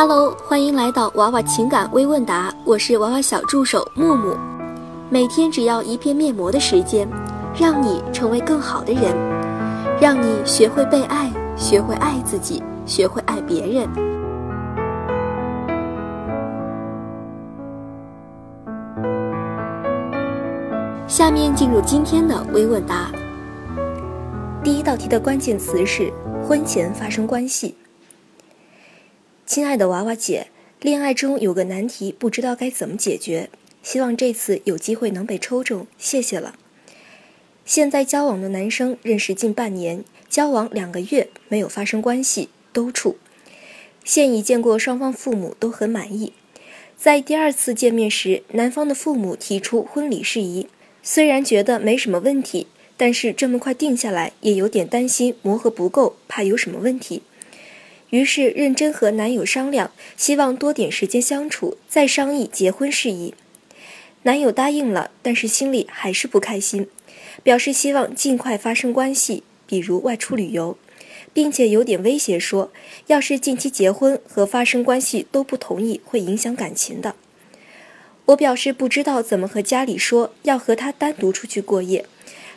Hello，欢迎来到娃娃情感微问答，我是娃娃小助手木木。每天只要一片面膜的时间，让你成为更好的人，让你学会被爱，学会爱自己，学会爱别人。下面进入今天的微问答。第一道题的关键词是婚前发生关系。亲爱的娃娃姐，恋爱中有个难题，不知道该怎么解决，希望这次有机会能被抽中，谢谢了。现在交往的男生认识近半年，交往两个月没有发生关系，都处。现已见过双方父母都很满意，在第二次见面时，男方的父母提出婚礼事宜，虽然觉得没什么问题，但是这么快定下来，也有点担心磨合不够，怕有什么问题。于是认真和男友商量，希望多点时间相处，再商议结婚事宜。男友答应了，但是心里还是不开心，表示希望尽快发生关系，比如外出旅游，并且有点威胁说，要是近期结婚和发生关系都不同意，会影响感情的。我表示不知道怎么和家里说，要和他单独出去过夜。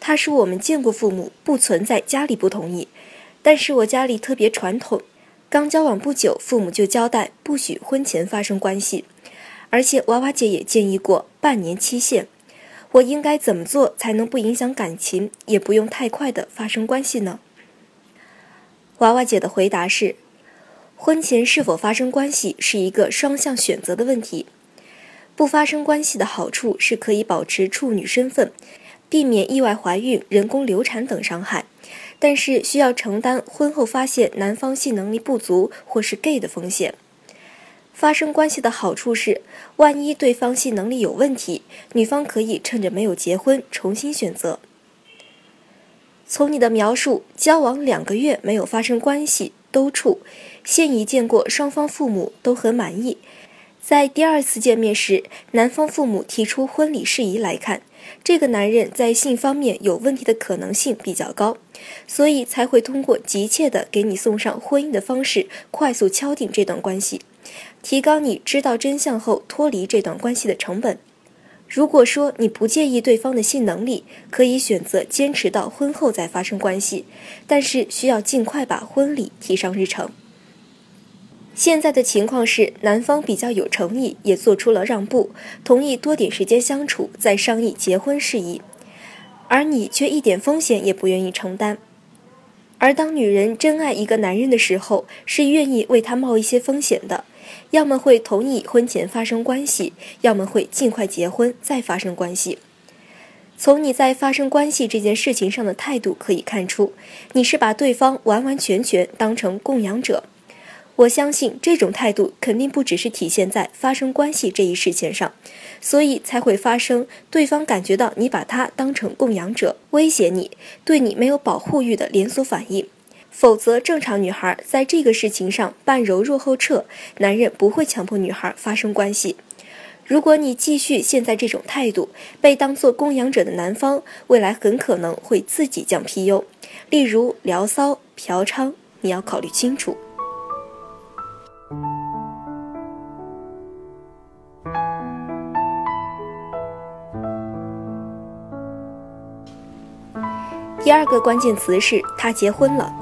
他说我们见过父母，不存在家里不同意，但是我家里特别传统。刚交往不久，父母就交代不许婚前发生关系，而且娃娃姐也建议过半年期限。我应该怎么做才能不影响感情，也不用太快的发生关系呢？娃娃姐的回答是：婚前是否发生关系是一个双向选择的问题。不发生关系的好处是可以保持处女身份，避免意外怀孕、人工流产等伤害。但是需要承担婚后发现男方性能力不足或是 gay 的风险。发生关系的好处是，万一对方性能力有问题，女方可以趁着没有结婚重新选择。从你的描述，交往两个月没有发生关系，都处，现已见过双方父母都很满意。在第二次见面时，男方父母提出婚礼事宜来看，这个男人在性方面有问题的可能性比较高。所以才会通过急切的给你送上婚姻的方式，快速敲定这段关系，提高你知道真相后脱离这段关系的成本。如果说你不介意对方的性能力，可以选择坚持到婚后再发生关系，但是需要尽快把婚礼提上日程。现在的情况是，男方比较有诚意，也做出了让步，同意多点时间相处，再商议结婚事宜。而你却一点风险也不愿意承担，而当女人真爱一个男人的时候，是愿意为他冒一些风险的，要么会同意婚前发生关系，要么会尽快结婚再发生关系。从你在发生关系这件事情上的态度可以看出，你是把对方完完全全当成供养者。我相信这种态度肯定不只是体现在发生关系这一事件上，所以才会发生对方感觉到你把他当成供养者，威胁你，对你没有保护欲的连锁反应。否则，正常女孩在这个事情上半柔弱后撤，男人不会强迫女孩发生关系。如果你继续现在这种态度，被当做供养者的男方未来很可能会自己降 PU，例如聊骚、嫖娼，你要考虑清楚。第二个关键词是他结婚了。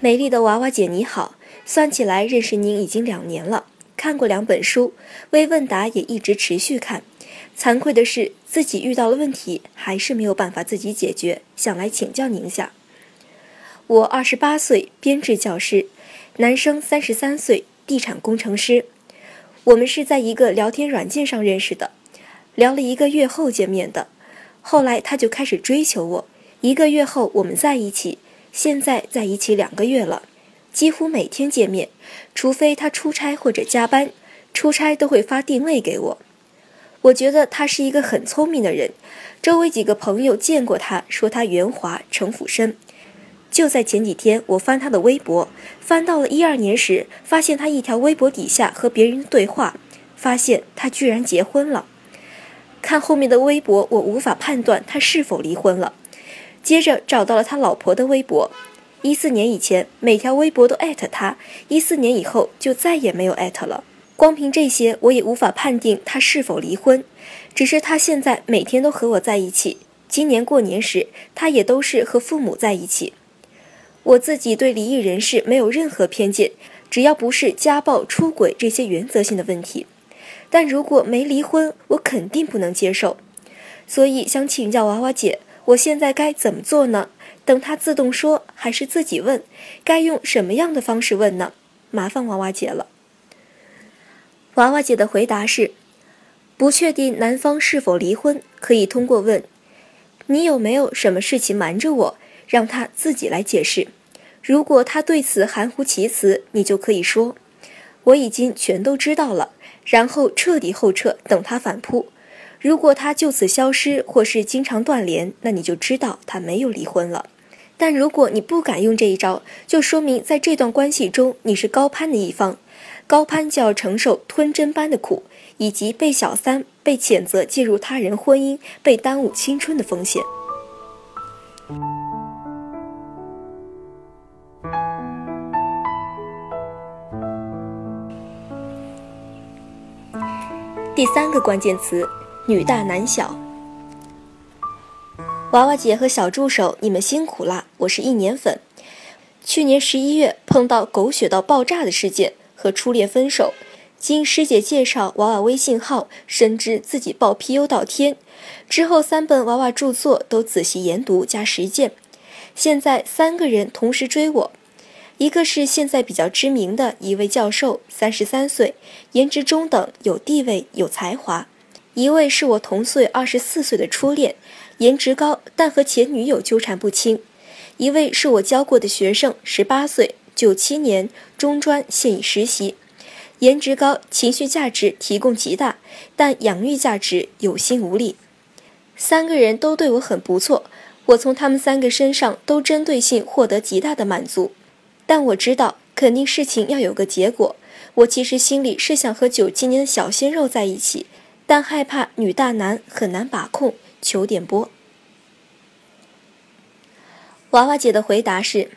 美丽的娃娃姐你好，算起来认识您已经两年了，看过两本书，微问答也一直持续看。惭愧的是自己遇到了问题，还是没有办法自己解决，想来请教您一下。我二十八岁，编制教师，男生三十三岁，地产工程师。我们是在一个聊天软件上认识的，聊了一个月后见面的。后来他就开始追求我，一个月后我们在一起，现在在一起两个月了，几乎每天见面，除非他出差或者加班，出差都会发定位给我。我觉得他是一个很聪明的人，周围几个朋友见过他，说他圆滑城府深。就在前几天，我翻他的微博，翻到了一二年时，发现他一条微博底下和别人对话，发现他居然结婚了。看后面的微博，我无法判断他是否离婚了。接着找到了他老婆的微博，一四年以前每条微博都艾特他，一四年以后就再也没有艾特了。光凭这些，我也无法判定他是否离婚。只是他现在每天都和我在一起。今年过年时，他也都是和父母在一起。我自己对离异人士没有任何偏见，只要不是家暴、出轨这些原则性的问题。但如果没离婚，我肯定不能接受。所以想请教娃娃姐，我现在该怎么做呢？等他自动说，还是自己问？该用什么样的方式问呢？麻烦娃娃姐了。娃娃姐的回答是：不确定男方是否离婚，可以通过问：“你有没有什么事情瞒着我？”让他自己来解释。如果他对此含糊其辞，你就可以说：“我已经全都知道了。”然后彻底后撤，等他反扑。如果他就此消失，或是经常断联，那你就知道他没有离婚了。但如果你不敢用这一招，就说明在这段关系中你是高攀的一方。高攀就要承受吞针般的苦，以及被小三、被谴责介入他人婚姻、被耽误青春的风险。第三个关键词：女大男小。娃娃姐和小助手，你们辛苦啦！我是一年粉，去年十一月碰到狗血到爆炸的事件。和初恋分手，经师姐介绍娃娃微信号，深知自己爆 PU 到天。之后三本娃娃著作都仔细研读加实践。现在三个人同时追我，一个是现在比较知名的一位教授，三十三岁，颜值中等，有地位有才华；一位是我同岁二十四岁的初恋，颜值高，但和前女友纠缠不清；一位是我教过的学生，十八岁。九七年中专现已实习，颜值高，情绪价值提供极大，但养育价值有心无力。三个人都对我很不错，我从他们三个身上都针对性获得极大的满足。但我知道，肯定事情要有个结果。我其实心里是想和九七年的小鲜肉在一起，但害怕女大男很难把控，求点播。娃娃姐的回答是。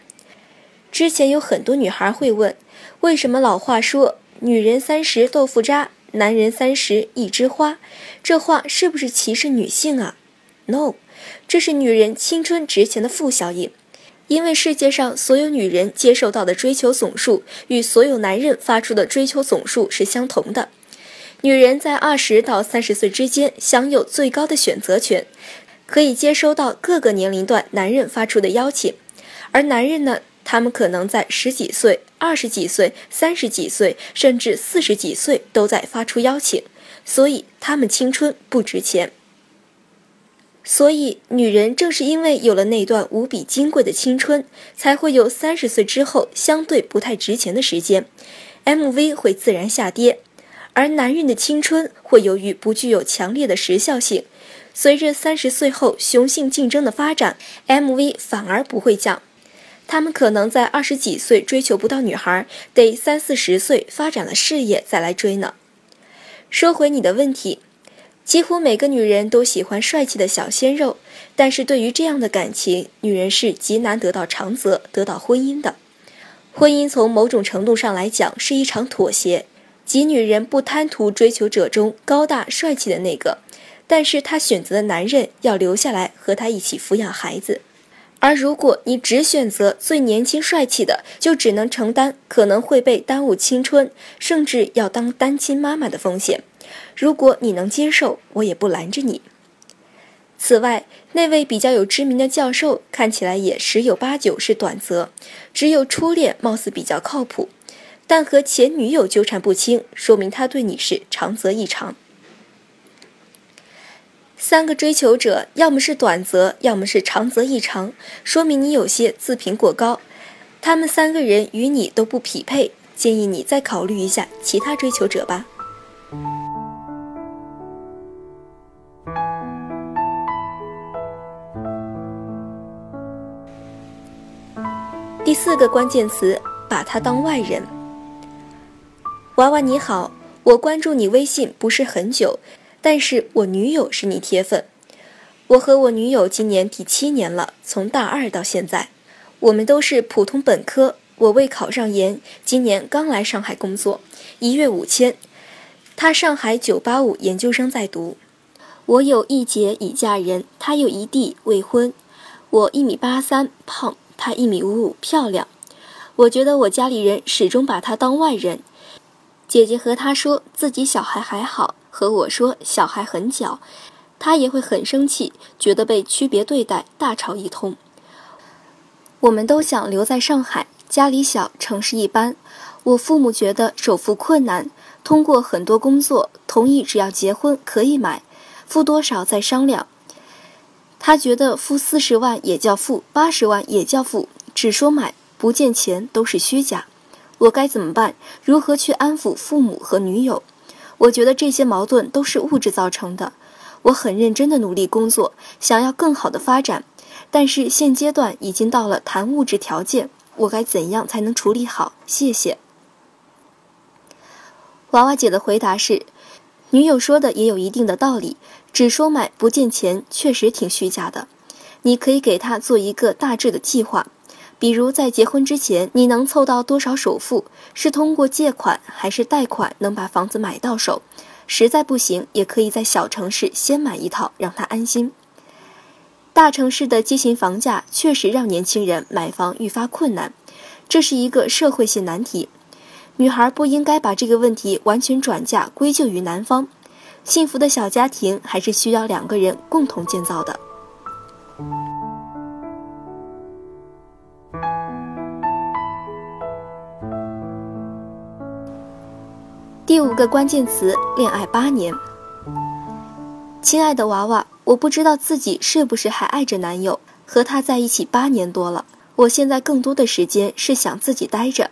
之前有很多女孩会问，为什么老话说“女人三十豆腐渣，男人三十一枝花”？这话是不是歧视女性啊？No，这是女人青春值钱的负效应。因为世界上所有女人接受到的追求总数与所有男人发出的追求总数是相同的。女人在二十到三十岁之间享有最高的选择权，可以接收到各个年龄段男人发出的邀请，而男人呢？他们可能在十几岁、二十几岁、三十几岁，甚至四十几岁都在发出邀请，所以他们青春不值钱。所以，女人正是因为有了那段无比金贵的青春，才会有三十岁之后相对不太值钱的时间，MV 会自然下跌。而男人的青春会由于不具有强烈的时效性，随着三十岁后雄性竞争的发展，MV 反而不会降。他们可能在二十几岁追求不到女孩，得三四十岁发展了事业再来追呢。说回你的问题，几乎每个女人都喜欢帅气的小鲜肉，但是对于这样的感情，女人是极难得到长泽、得到婚姻的。婚姻从某种程度上来讲是一场妥协，即女人不贪图追求者中高大帅气的那个，但是她选择的男人要留下来和她一起抚养孩子。而如果你只选择最年轻帅气的，就只能承担可能会被耽误青春，甚至要当单亲妈妈的风险。如果你能接受，我也不拦着你。此外，那位比较有知名的教授看起来也十有八九是短则，只有初恋貌似比较靠谱，但和前女友纠缠不清，说明他对你是长则异常。三个追求者，要么是短则，要么是长则异常，说明你有些自评过高。他们三个人与你都不匹配，建议你再考虑一下其他追求者吧。第四个关键词，把他当外人。娃娃你好，我关注你微信不是很久。但是我女友是你铁粉，我和我女友今年第七年了，从大二到现在，我们都是普通本科，我未考上研，今年刚来上海工作，一月五千。他上海九八五研究生在读。我有一姐已嫁人，他有一弟未婚。我一米八三，胖；她一米五五，漂亮。我觉得我家里人始终把她当外人。姐姐和她说自己小孩还好，和我说小孩很小，她也会很生气，觉得被区别对待，大吵一通。我们都想留在上海，家里小，城市一般。我父母觉得首付困难，通过很多工作，同意只要结婚可以买。付多少再商量。他觉得付四十万也叫付，八十万也叫付，只说买不见钱都是虚假。我该怎么办？如何去安抚父母和女友？我觉得这些矛盾都是物质造成的。我很认真的努力工作，想要更好的发展，但是现阶段已经到了谈物质条件，我该怎样才能处理好？谢谢。娃娃姐的回答是：女友说的也有一定的道理。只说买不见钱，确实挺虚假的。你可以给他做一个大致的计划，比如在结婚之前，你能凑到多少首付？是通过借款还是贷款能把房子买到手？实在不行，也可以在小城市先买一套，让他安心。大城市的畸形房价确实让年轻人买房愈发困难，这是一个社会性难题。女孩不应该把这个问题完全转嫁归咎于男方。幸福的小家庭还是需要两个人共同建造的。第五个关键词：恋爱八年。亲爱的娃娃，我不知道自己是不是还爱着男友，和他在一起八年多了，我现在更多的时间是想自己待着。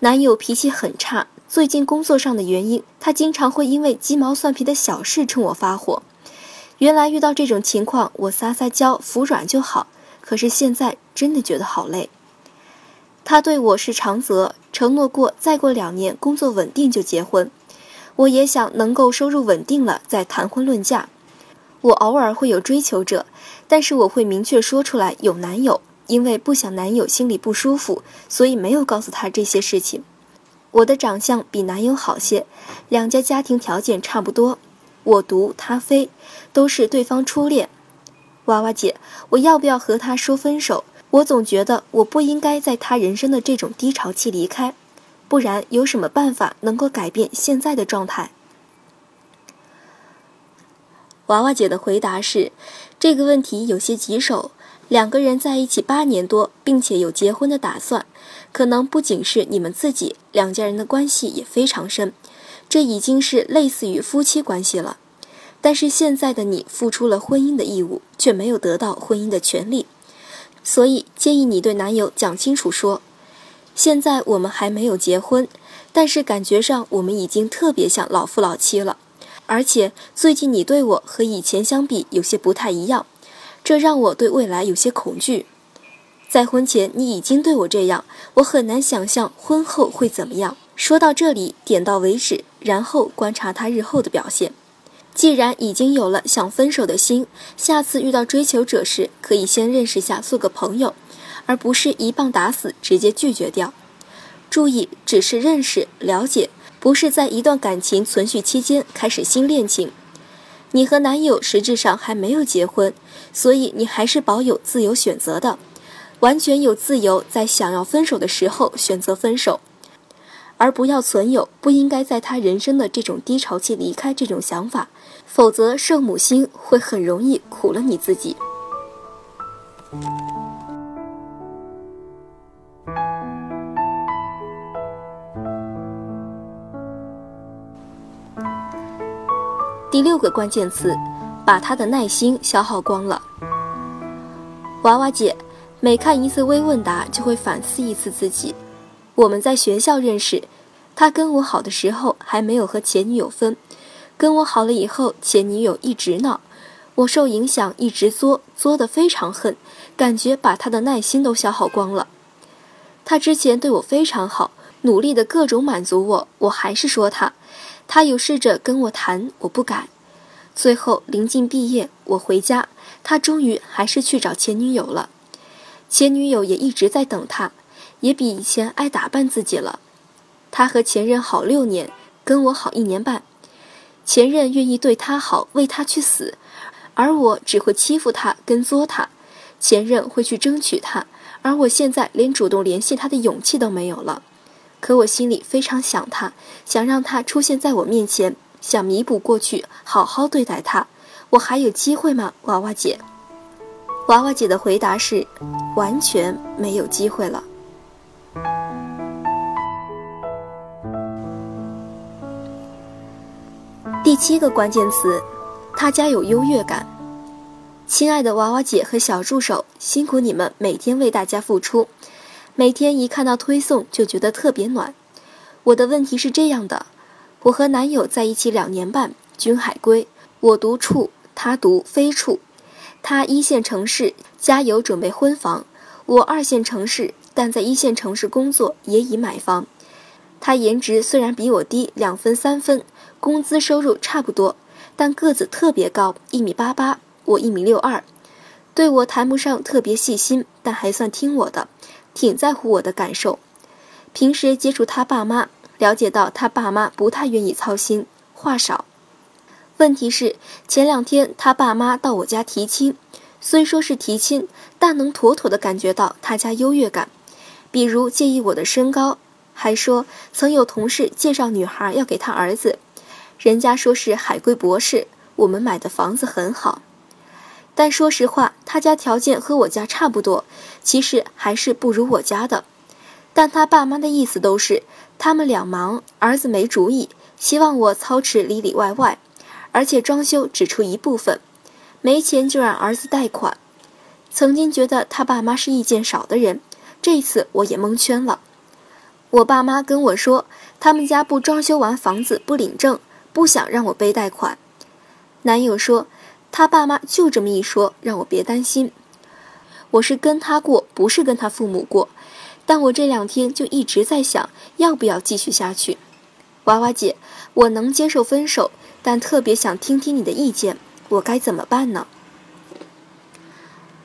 男友脾气很差。最近工作上的原因，他经常会因为鸡毛蒜皮的小事冲我发火。原来遇到这种情况，我撒撒娇服软就好，可是现在真的觉得好累。他对我是长则，承诺过再过两年工作稳定就结婚。我也想能够收入稳定了再谈婚论嫁。我偶尔会有追求者，但是我会明确说出来有男友，因为不想男友心里不舒服，所以没有告诉他这些事情。我的长相比男友好些，两家家庭条件差不多，我读他飞，都是对方初恋。娃娃姐，我要不要和他说分手？我总觉得我不应该在他人生的这种低潮期离开，不然有什么办法能够改变现在的状态？娃娃姐的回答是：这个问题有些棘手。两个人在一起八年多，并且有结婚的打算，可能不仅是你们自己，两家人的关系也非常深，这已经是类似于夫妻关系了。但是现在的你付出了婚姻的义务，却没有得到婚姻的权利，所以建议你对男友讲清楚说：现在我们还没有结婚，但是感觉上我们已经特别像老夫老妻了，而且最近你对我和以前相比有些不太一样。这让我对未来有些恐惧。在婚前你已经对我这样，我很难想象婚后会怎么样。说到这里，点到为止，然后观察他日后的表现。既然已经有了想分手的心，下次遇到追求者时，可以先认识下，做个朋友，而不是一棒打死，直接拒绝掉。注意，只是认识了解，不是在一段感情存续期间开始新恋情。你和男友实质上还没有结婚，所以你还是保有自由选择的，完全有自由在想要分手的时候选择分手，而不要存有不应该在他人生的这种低潮期离开这种想法，否则圣母心会很容易苦了你自己。第六个关键词，把他的耐心消耗光了。娃娃姐，每看一次微问答就会反思一次自己。我们在学校认识，他跟我好的时候还没有和前女友分，跟我好了以后，前女友一直闹，我受影响一直作，作得非常恨，感觉把他的耐心都消耗光了。他之前对我非常好，努力的各种满足我，我还是说他。他有试着跟我谈，我不改。最后临近毕业，我回家，他终于还是去找前女友了。前女友也一直在等他，也比以前爱打扮自己了。他和前任好六年，跟我好一年半。前任愿意对他好，为他去死，而我只会欺负他，跟作他。前任会去争取他，而我现在连主动联系他的勇气都没有了。可我心里非常想他，想让他出现在我面前，想弥补过去，好好对待他。我还有机会吗，娃娃姐？娃娃姐的回答是：完全没有机会了。第七个关键词，他家有优越感。亲爱的娃娃姐和小助手，辛苦你们每天为大家付出，每天一看到推送就觉得特别暖。我的问题是这样的：我和男友在一起两年半，均海归，我读处，他读非处。他一线城市，加油准备婚房；我二线城市，但在一线城市工作，也已买房。他颜值虽然比我低两分三分。工资收入差不多，但个子特别高，一米八八，我一米六二。对我谈不上特别细心，但还算听我的，挺在乎我的感受。平时接触他爸妈，了解到他爸妈不太愿意操心，话少。问题是前两天他爸妈到我家提亲，虽说是提亲，但能妥妥的感觉到他家优越感，比如介意我的身高，还说曾有同事介绍女孩要给他儿子。人家说是海归博士，我们买的房子很好，但说实话，他家条件和我家差不多，其实还是不如我家的。但他爸妈的意思都是，他们俩忙，儿子没主意，希望我操持里里外外，而且装修只出一部分，没钱就让儿子贷款。曾经觉得他爸妈是意见少的人，这次我也蒙圈了。我爸妈跟我说，他们家不装修完房子不领证。不想让我背贷款，男友说他爸妈就这么一说，让我别担心。我是跟他过，不是跟他父母过。但我这两天就一直在想，要不要继续下去。娃娃姐，我能接受分手，但特别想听听你的意见，我该怎么办呢？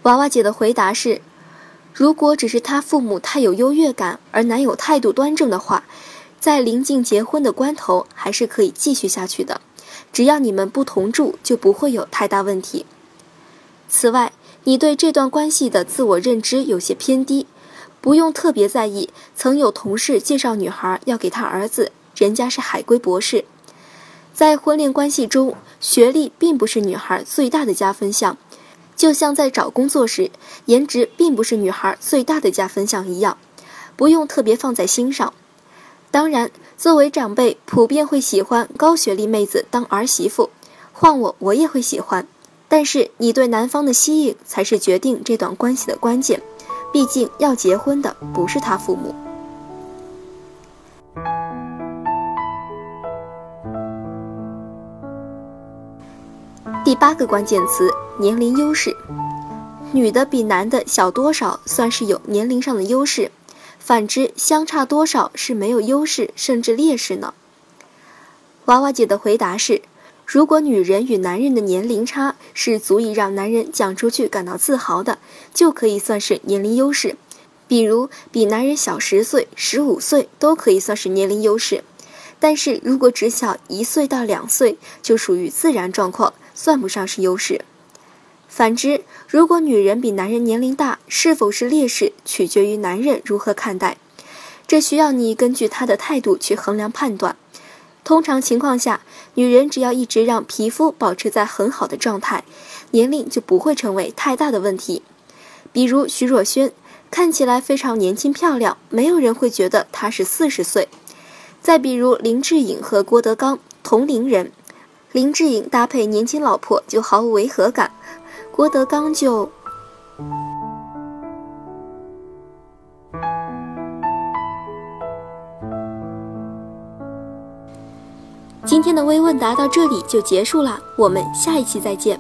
娃娃姐的回答是：如果只是他父母太有优越感，而男友态度端正的话。在临近结婚的关头，还是可以继续下去的，只要你们不同住，就不会有太大问题。此外，你对这段关系的自我认知有些偏低，不用特别在意。曾有同事介绍女孩要给他儿子，人家是海归博士。在婚恋关系中，学历并不是女孩最大的加分项，就像在找工作时，颜值并不是女孩最大的加分项一样，不用特别放在心上。当然，作为长辈，普遍会喜欢高学历妹子当儿媳妇。换我，我也会喜欢。但是，你对男方的吸引才是决定这段关系的关键。毕竟，要结婚的不是他父母。第八个关键词：年龄优势。女的比男的小多少，算是有年龄上的优势。反之，相差多少是没有优势，甚至劣势呢？娃娃姐的回答是：如果女人与男人的年龄差是足以让男人讲出去感到自豪的，就可以算是年龄优势。比如比男人小十岁、十五岁都可以算是年龄优势。但是如果只小一岁到两岁，就属于自然状况，算不上是优势。反之，如果女人比男人年龄大，是否是劣势，取决于男人如何看待。这需要你根据他的态度去衡量判断。通常情况下，女人只要一直让皮肤保持在很好的状态，年龄就不会成为太大的问题。比如徐若瑄，看起来非常年轻漂亮，没有人会觉得她是四十岁。再比如林志颖和郭德纲，同龄人，林志颖搭配年轻老婆就毫无违和感。郭德纲就。今天的微问答到这里就结束了，我们下一期再见。